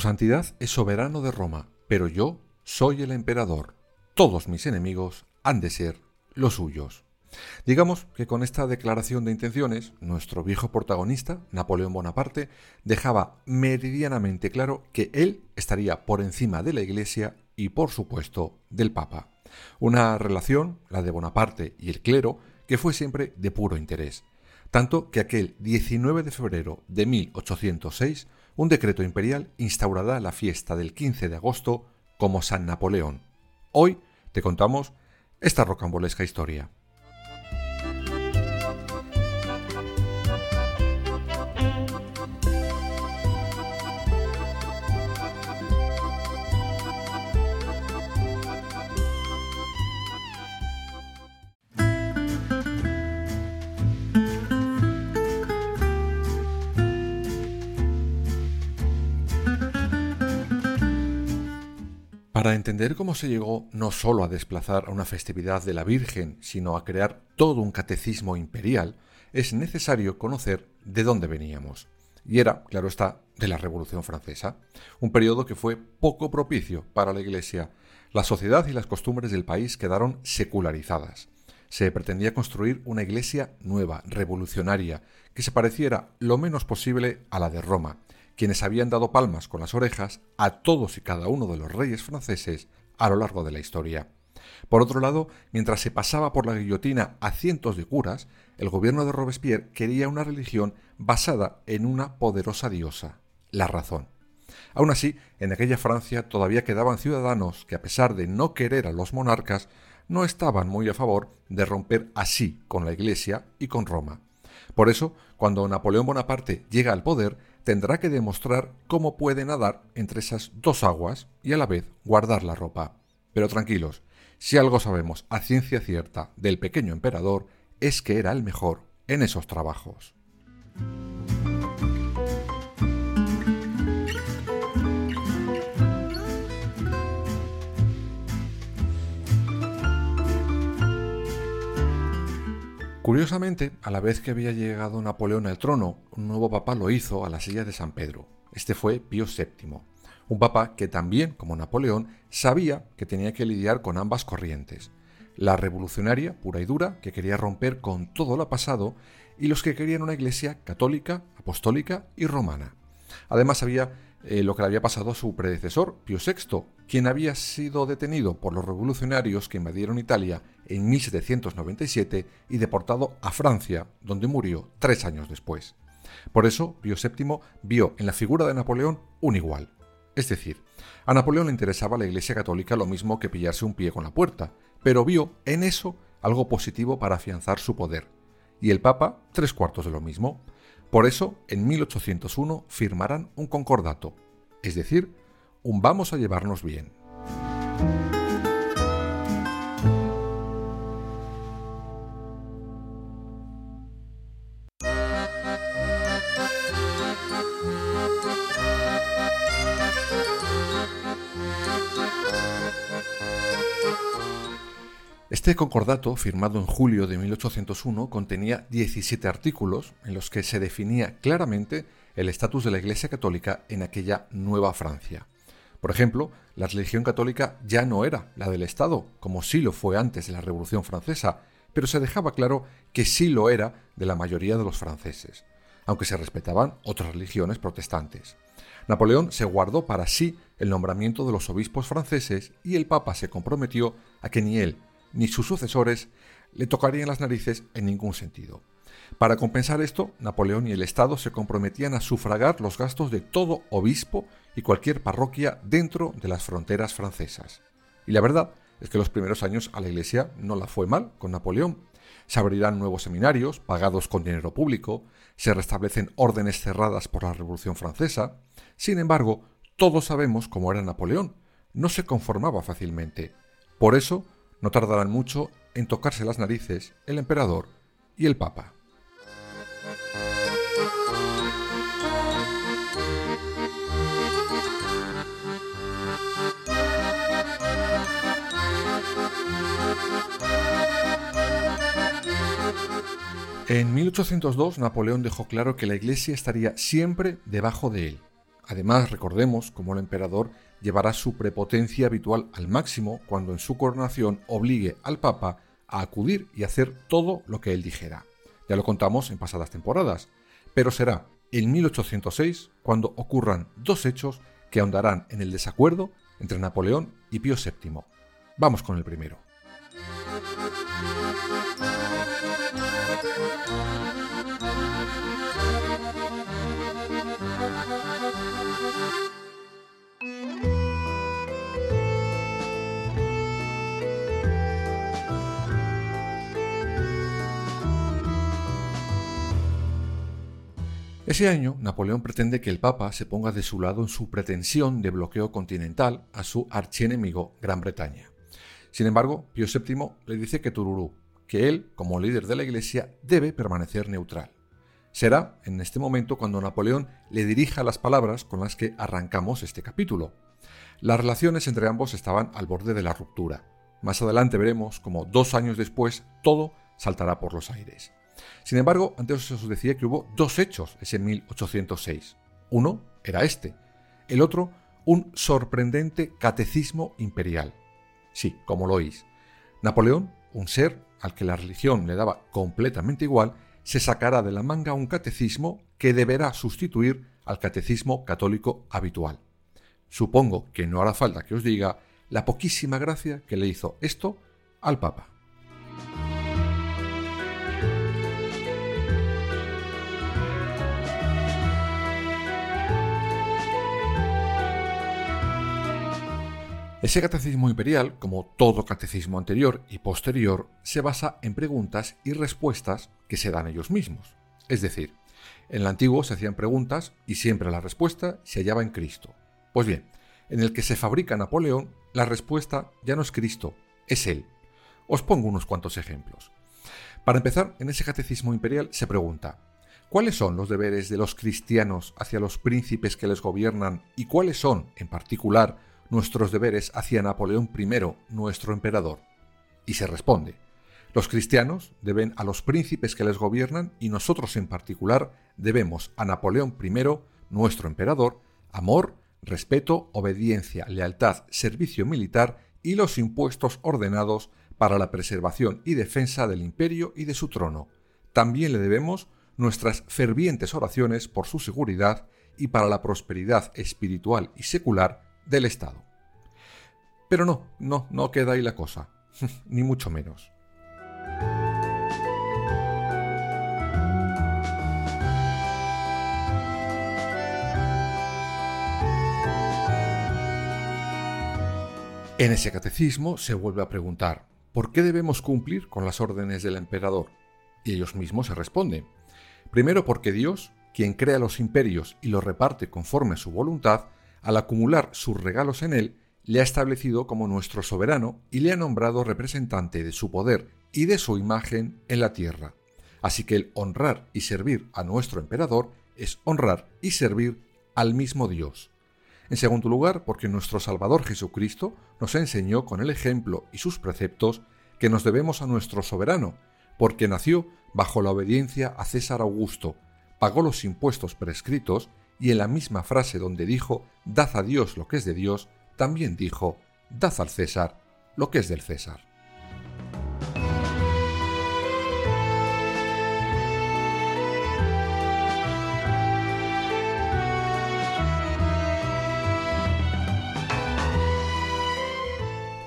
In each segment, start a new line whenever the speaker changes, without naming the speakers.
Santidad es soberano de Roma, pero yo soy el emperador. Todos mis enemigos han de ser los suyos. Digamos que con esta declaración de intenciones, nuestro viejo protagonista, Napoleón Bonaparte, dejaba meridianamente claro que él estaría por encima de la Iglesia y, por supuesto, del Papa. Una relación, la de Bonaparte y el clero, que fue siempre de puro interés. Tanto que aquel 19 de febrero de 1806 un decreto imperial instaurará la fiesta del 15 de agosto como San Napoleón. Hoy te contamos esta rocambolesca historia. Para entender cómo se llegó no solo a desplazar a una festividad de la Virgen, sino a crear todo un catecismo imperial, es necesario conocer de dónde veníamos. Y era, claro está, de la Revolución Francesa, un periodo que fue poco propicio para la Iglesia. La sociedad y las costumbres del país quedaron secularizadas. Se pretendía construir una iglesia nueva, revolucionaria, que se pareciera lo menos posible a la de Roma, quienes habían dado palmas con las orejas a todos y cada uno de los reyes franceses a lo largo de la historia. Por otro lado, mientras se pasaba por la guillotina a cientos de curas, el gobierno de Robespierre quería una religión basada en una poderosa diosa, la razón. Aún así, en aquella Francia todavía quedaban ciudadanos que, a pesar de no querer a los monarcas, no estaban muy a favor de romper así con la Iglesia y con Roma. Por eso, cuando Napoleón Bonaparte llega al poder, tendrá que demostrar cómo puede nadar entre esas dos aguas y a la vez guardar la ropa. Pero tranquilos, si algo sabemos a ciencia cierta del pequeño emperador es que era el mejor en esos trabajos. Curiosamente, a la vez que había llegado Napoleón al trono, un nuevo papa lo hizo a la silla de San Pedro. Este fue Pío VII, un papa que también, como Napoleón, sabía que tenía que lidiar con ambas corrientes, la revolucionaria pura y dura, que quería romper con todo lo pasado, y los que querían una iglesia católica, apostólica y romana. Además había eh, lo que le había pasado a su predecesor, Pío VI, quien había sido detenido por los revolucionarios que invadieron Italia en 1797 y deportado a Francia, donde murió tres años después. Por eso, Pío VII vio en la figura de Napoleón un igual. Es decir, a Napoleón le interesaba la Iglesia Católica lo mismo que pillarse un pie con la puerta, pero vio en eso algo positivo para afianzar su poder. Y el Papa, tres cuartos de lo mismo. Por eso, en 1801 firmarán un concordato, es decir, un vamos a llevarnos bien. Este concordato, firmado en julio de 1801, contenía 17 artículos en los que se definía claramente el estatus de la Iglesia Católica en aquella nueva Francia. Por ejemplo, la religión católica ya no era la del Estado, como sí lo fue antes de la Revolución Francesa, pero se dejaba claro que sí lo era de la mayoría de los franceses, aunque se respetaban otras religiones protestantes. Napoleón se guardó para sí el nombramiento de los obispos franceses y el Papa se comprometió a que ni él ni sus sucesores le tocarían las narices en ningún sentido. Para compensar esto, Napoleón y el Estado se comprometían a sufragar los gastos de todo obispo y cualquier parroquia dentro de las fronteras francesas. Y la verdad es que los primeros años a la Iglesia no la fue mal con Napoleón. Se abrirán nuevos seminarios, pagados con dinero público, se restablecen órdenes cerradas por la Revolución Francesa. Sin embargo, todos sabemos cómo era Napoleón. No se conformaba fácilmente. Por eso, no tardarán mucho en tocarse las narices el emperador y el papa. En 1802 Napoleón dejó claro que la Iglesia estaría siempre debajo de él. Además, recordemos cómo el emperador llevará su prepotencia habitual al máximo cuando en su coronación obligue al Papa a acudir y hacer todo lo que él dijera. Ya lo contamos en pasadas temporadas, pero será en 1806 cuando ocurran dos hechos que ahondarán en el desacuerdo entre Napoleón y Pío VII. Vamos con el primero. Ese año, Napoleón pretende que el Papa se ponga de su lado en su pretensión de bloqueo continental a su archienemigo Gran Bretaña. Sin embargo, Pío VII le dice que Tururú, que él, como líder de la Iglesia, debe permanecer neutral. Será en este momento cuando Napoleón le dirija las palabras con las que arrancamos este capítulo. Las relaciones entre ambos estaban al borde de la ruptura. Más adelante veremos cómo dos años después todo saltará por los aires. Sin embargo, antes os decía que hubo dos hechos ese 1806. Uno era este, el otro un sorprendente catecismo imperial. Sí, como lo oís. Napoleón, un ser al que la religión le daba completamente igual, se sacará de la manga un catecismo que deberá sustituir al catecismo católico habitual. Supongo que no hará falta que os diga la poquísima gracia que le hizo esto al Papa. Ese catecismo imperial, como todo catecismo anterior y posterior, se basa en preguntas y respuestas que se dan ellos mismos. Es decir, en el antiguo se hacían preguntas y siempre la respuesta se hallaba en Cristo. Pues bien, en el que se fabrica Napoleón, la respuesta ya no es Cristo, es Él. Os pongo unos cuantos ejemplos. Para empezar, en ese catecismo imperial se pregunta, ¿cuáles son los deberes de los cristianos hacia los príncipes que les gobiernan y cuáles son, en particular, nuestros deberes hacia Napoleón I, nuestro emperador? Y se responde, los cristianos deben a los príncipes que les gobiernan y nosotros en particular debemos a Napoleón I, nuestro emperador, amor, respeto, obediencia, lealtad, servicio militar y los impuestos ordenados para la preservación y defensa del imperio y de su trono. También le debemos nuestras fervientes oraciones por su seguridad y para la prosperidad espiritual y secular del Estado. Pero no, no, no queda ahí la cosa, ni mucho menos. En ese catecismo se vuelve a preguntar, ¿por qué debemos cumplir con las órdenes del emperador? Y ellos mismos se responden, primero porque Dios, quien crea los imperios y los reparte conforme a su voluntad, al acumular sus regalos en él, le ha establecido como nuestro soberano y le ha nombrado representante de su poder y de su imagen en la tierra. Así que el honrar y servir a nuestro emperador es honrar y servir al mismo Dios. En segundo lugar, porque nuestro Salvador Jesucristo nos enseñó con el ejemplo y sus preceptos que nos debemos a nuestro soberano, porque nació bajo la obediencia a César Augusto, pagó los impuestos prescritos y en la misma frase donde dijo, Dad a Dios lo que es de Dios, también dijo, Dad al César lo que es del César.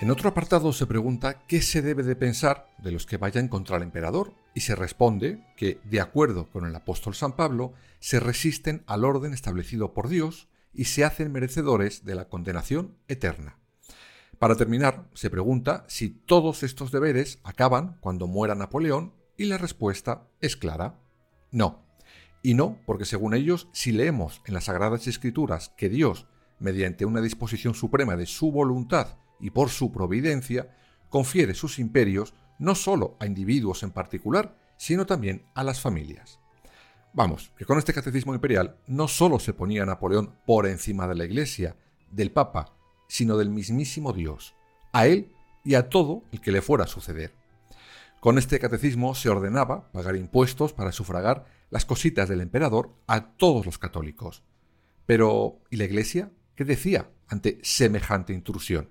En otro apartado se pregunta qué se debe de pensar de los que vayan contra el emperador y se responde que, de acuerdo con el apóstol San Pablo, se resisten al orden establecido por Dios y se hacen merecedores de la condenación eterna. Para terminar, se pregunta si todos estos deberes acaban cuando muera Napoleón y la respuesta es clara. No. Y no porque según ellos, si leemos en las Sagradas Escrituras que Dios, mediante una disposición suprema de su voluntad y por su providencia, confiere sus imperios no solo a individuos en particular, sino también a las familias. Vamos, que con este catecismo imperial no solo se ponía Napoleón por encima de la Iglesia, del Papa, sino del mismísimo Dios, a él y a todo el que le fuera a suceder. Con este catecismo se ordenaba pagar impuestos para sufragar las cositas del emperador a todos los católicos. Pero, ¿y la Iglesia? ¿Qué decía ante semejante intrusión?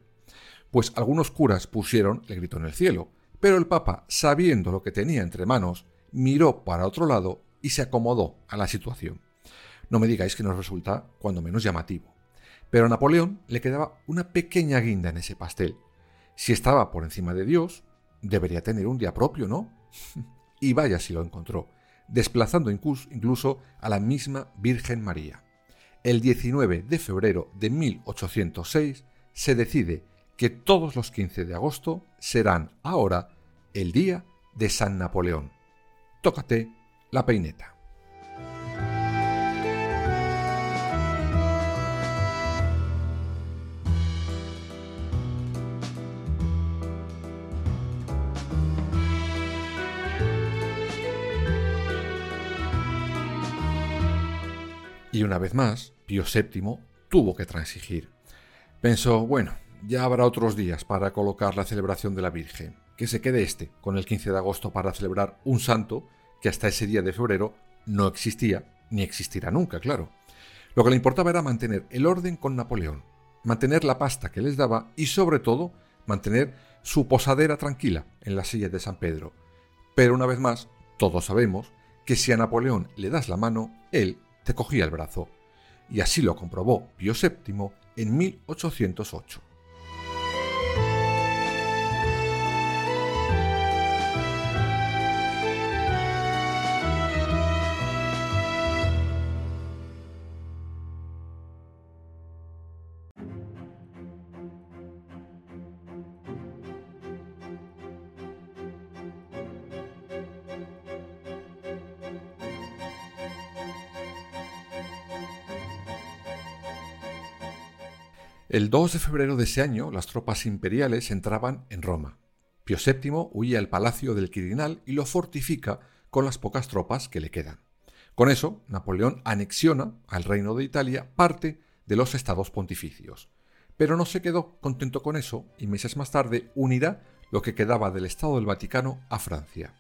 Pues algunos curas pusieron el grito en el cielo, pero el Papa, sabiendo lo que tenía entre manos, miró para otro lado y se acomodó a la situación. No me digáis que nos resulta cuando menos llamativo. Pero a Napoleón le quedaba una pequeña guinda en ese pastel. Si estaba por encima de Dios, debería tener un día propio, ¿no? y vaya si lo encontró, desplazando incluso a la misma Virgen María. El 19 de febrero de 1806 se decide que todos los 15 de agosto serán ahora el día de San Napoleón. Tócate la peineta. Y una vez más, Pío VII tuvo que transigir. Pensó, bueno, ya habrá otros días para colocar la celebración de la Virgen, que se quede este con el 15 de agosto para celebrar un santo que hasta ese día de febrero no existía ni existirá nunca, claro. Lo que le importaba era mantener el orden con Napoleón, mantener la pasta que les daba y sobre todo mantener su posadera tranquila en la silla de San Pedro. Pero una vez más, todos sabemos que si a Napoleón le das la mano, él te cogía el brazo. Y así lo comprobó Pío VII en 1808. El 2 de febrero de ese año, las tropas imperiales entraban en Roma. Pío VII huye al palacio del Quirinal y lo fortifica con las pocas tropas que le quedan. Con eso, Napoleón anexiona al reino de Italia parte de los estados pontificios. Pero no se quedó contento con eso y meses más tarde unirá lo que quedaba del Estado del Vaticano a Francia.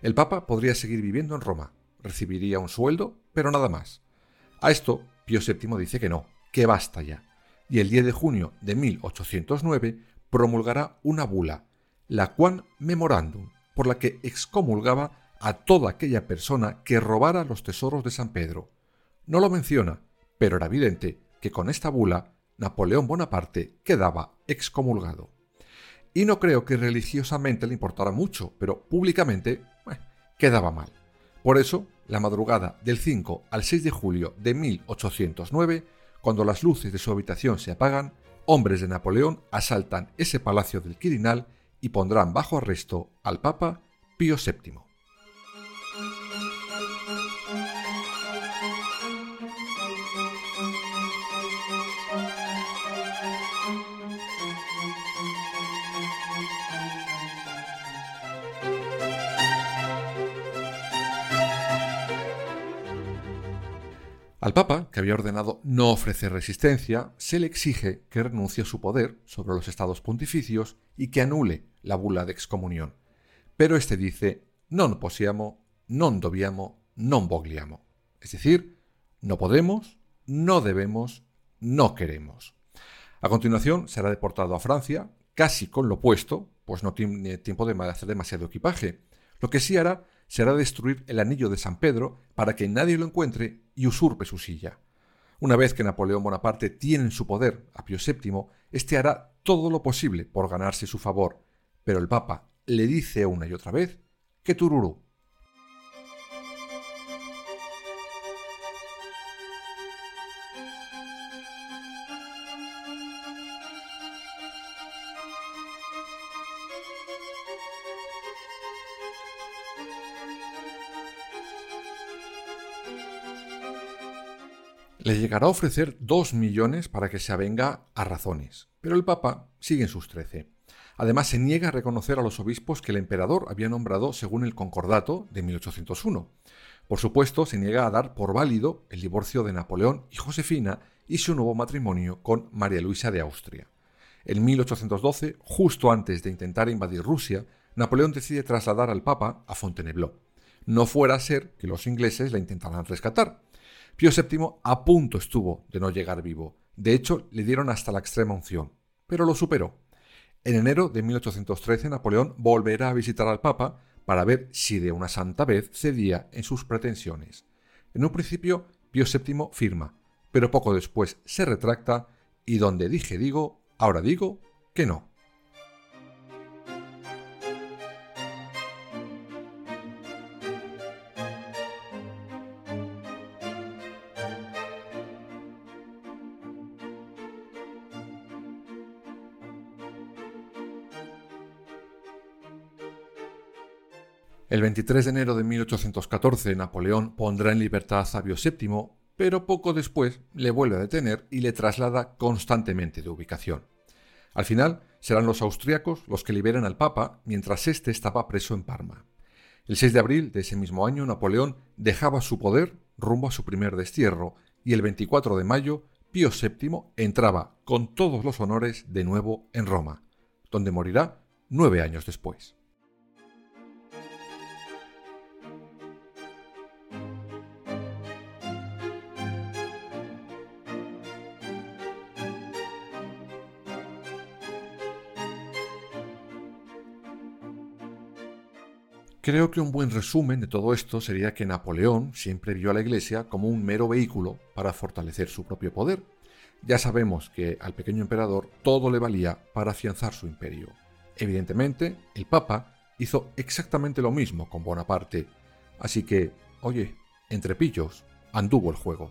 El Papa podría seguir viviendo en Roma, recibiría un sueldo, pero nada más. A esto, Pío VII dice que no, que basta ya y el 10 de junio de 1809 promulgará una bula, la Quan Memorandum, por la que excomulgaba a toda aquella persona que robara los tesoros de San Pedro. No lo menciona, pero era evidente que con esta bula Napoleón Bonaparte quedaba excomulgado. Y no creo que religiosamente le importara mucho, pero públicamente quedaba mal. Por eso, la madrugada del 5 al 6 de julio de 1809, cuando las luces de su habitación se apagan, hombres de Napoleón asaltan ese palacio del Quirinal y pondrán bajo arresto al Papa Pío VII. Al Papa, que había ordenado no ofrecer resistencia, se le exige que renuncie a su poder sobre los estados pontificios y que anule la bula de excomunión. Pero éste dice non possiamo, non dobbiamo, non vogliamo. Es decir, no podemos, no debemos, no queremos. A continuación será deportado a Francia, casi con lo puesto, pues no tiene tiempo de hacer demasiado equipaje. Lo que sí hará será destruir el anillo de San Pedro para que nadie lo encuentre y usurpe su silla. Una vez que Napoleón Bonaparte tiene en su poder a Pío VII, éste hará todo lo posible por ganarse su favor, pero el Papa le dice una y otra vez que Tururú Le llegará a ofrecer dos millones para que se avenga a razones, pero el Papa sigue en sus trece. Además, se niega a reconocer a los obispos que el emperador había nombrado según el Concordato de 1801. Por supuesto, se niega a dar por válido el divorcio de Napoleón y Josefina y su nuevo matrimonio con María Luisa de Austria. En 1812, justo antes de intentar invadir Rusia, Napoleón decide trasladar al Papa a Fontainebleau. No fuera a ser que los ingleses la intentaran rescatar. Pío VII a punto estuvo de no llegar vivo. De hecho, le dieron hasta la extrema unción, pero lo superó. En enero de 1813, Napoleón volverá a visitar al Papa para ver si de una santa vez cedía en sus pretensiones. En un principio, Pío VII firma, pero poco después se retracta y donde dije digo, ahora digo que no. El 23 de enero de 1814 Napoleón pondrá en libertad a Pío VII, pero poco después le vuelve a detener y le traslada constantemente de ubicación. Al final serán los austriacos los que liberan al Papa mientras éste estaba preso en Parma. El 6 de abril de ese mismo año Napoleón dejaba su poder rumbo a su primer destierro y el 24 de mayo Pío VII entraba con todos los honores de nuevo en Roma, donde morirá nueve años después. Creo que un buen resumen de todo esto sería que Napoleón siempre vio a la Iglesia como un mero vehículo para fortalecer su propio poder. Ya sabemos que al pequeño emperador todo le valía para afianzar su imperio. Evidentemente, el Papa hizo exactamente lo mismo con Bonaparte. Así que, oye, entre pillos, anduvo el juego.